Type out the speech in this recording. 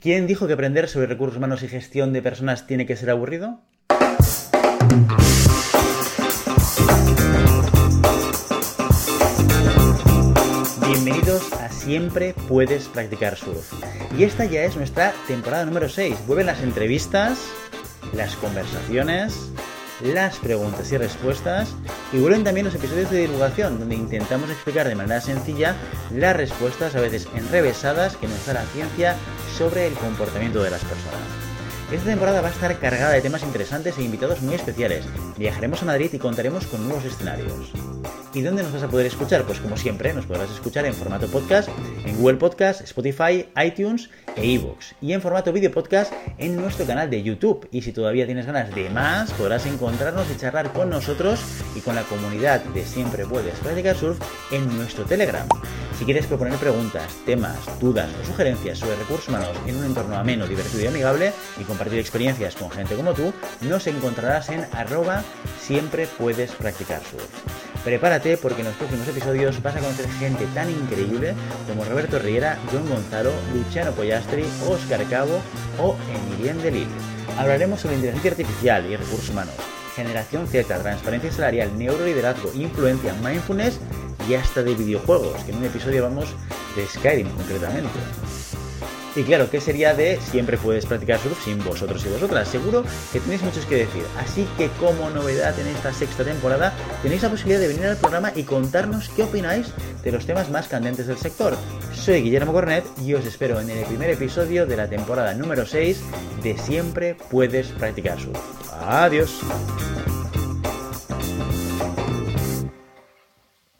¿Quién dijo que aprender sobre recursos humanos y gestión de personas tiene que ser aburrido? Bienvenidos a Siempre Puedes Practicar Surf. Y esta ya es nuestra temporada número 6. Vuelven las entrevistas, las conversaciones, las preguntas y respuestas y vuelven también los episodios de divulgación donde intentamos explicar de manera sencilla las respuestas a veces enrevesadas que nos da la ciencia sobre el comportamiento de las personas. Esta temporada va a estar cargada de temas interesantes e invitados muy especiales. Viajaremos a Madrid y contaremos con nuevos escenarios. ¿Y dónde nos vas a poder escuchar? Pues como siempre, nos podrás escuchar en formato podcast en Google Podcast, Spotify, iTunes e iVoox. Y en formato video podcast en nuestro canal de YouTube. Y si todavía tienes ganas de más, podrás encontrarnos y charlar con nosotros y con la comunidad de Siempre Puedes Practicar Surf en nuestro Telegram. Si quieres proponer preguntas, temas, dudas o sugerencias sobre recursos humanos en un entorno ameno, divertido y amigable y compartir experiencias con gente como tú, nos encontrarás en arroba siempre puedes practicar surf. Prepárate porque en los próximos episodios vas a conocer gente tan increíble como Roberto Riera, John Gonzalo, Luciano Pollastri, Oscar Cabo o Emilien Delil. Hablaremos sobre inteligencia artificial y recursos humanos, generación Z, transparencia salarial, neuroliderazgo, influencia, mindfulness y hasta de videojuegos, que en un episodio vamos de Skyrim concretamente. Y claro, ¿qué sería de siempre puedes practicar surf sin vosotros y vosotras? Seguro que tenéis muchos que decir. Así que como novedad en esta sexta temporada, tenéis la posibilidad de venir al programa y contarnos qué opináis de los temas más candentes del sector. Soy Guillermo Cornet y os espero en el primer episodio de la temporada número 6 de Siempre puedes practicar surf. Adiós.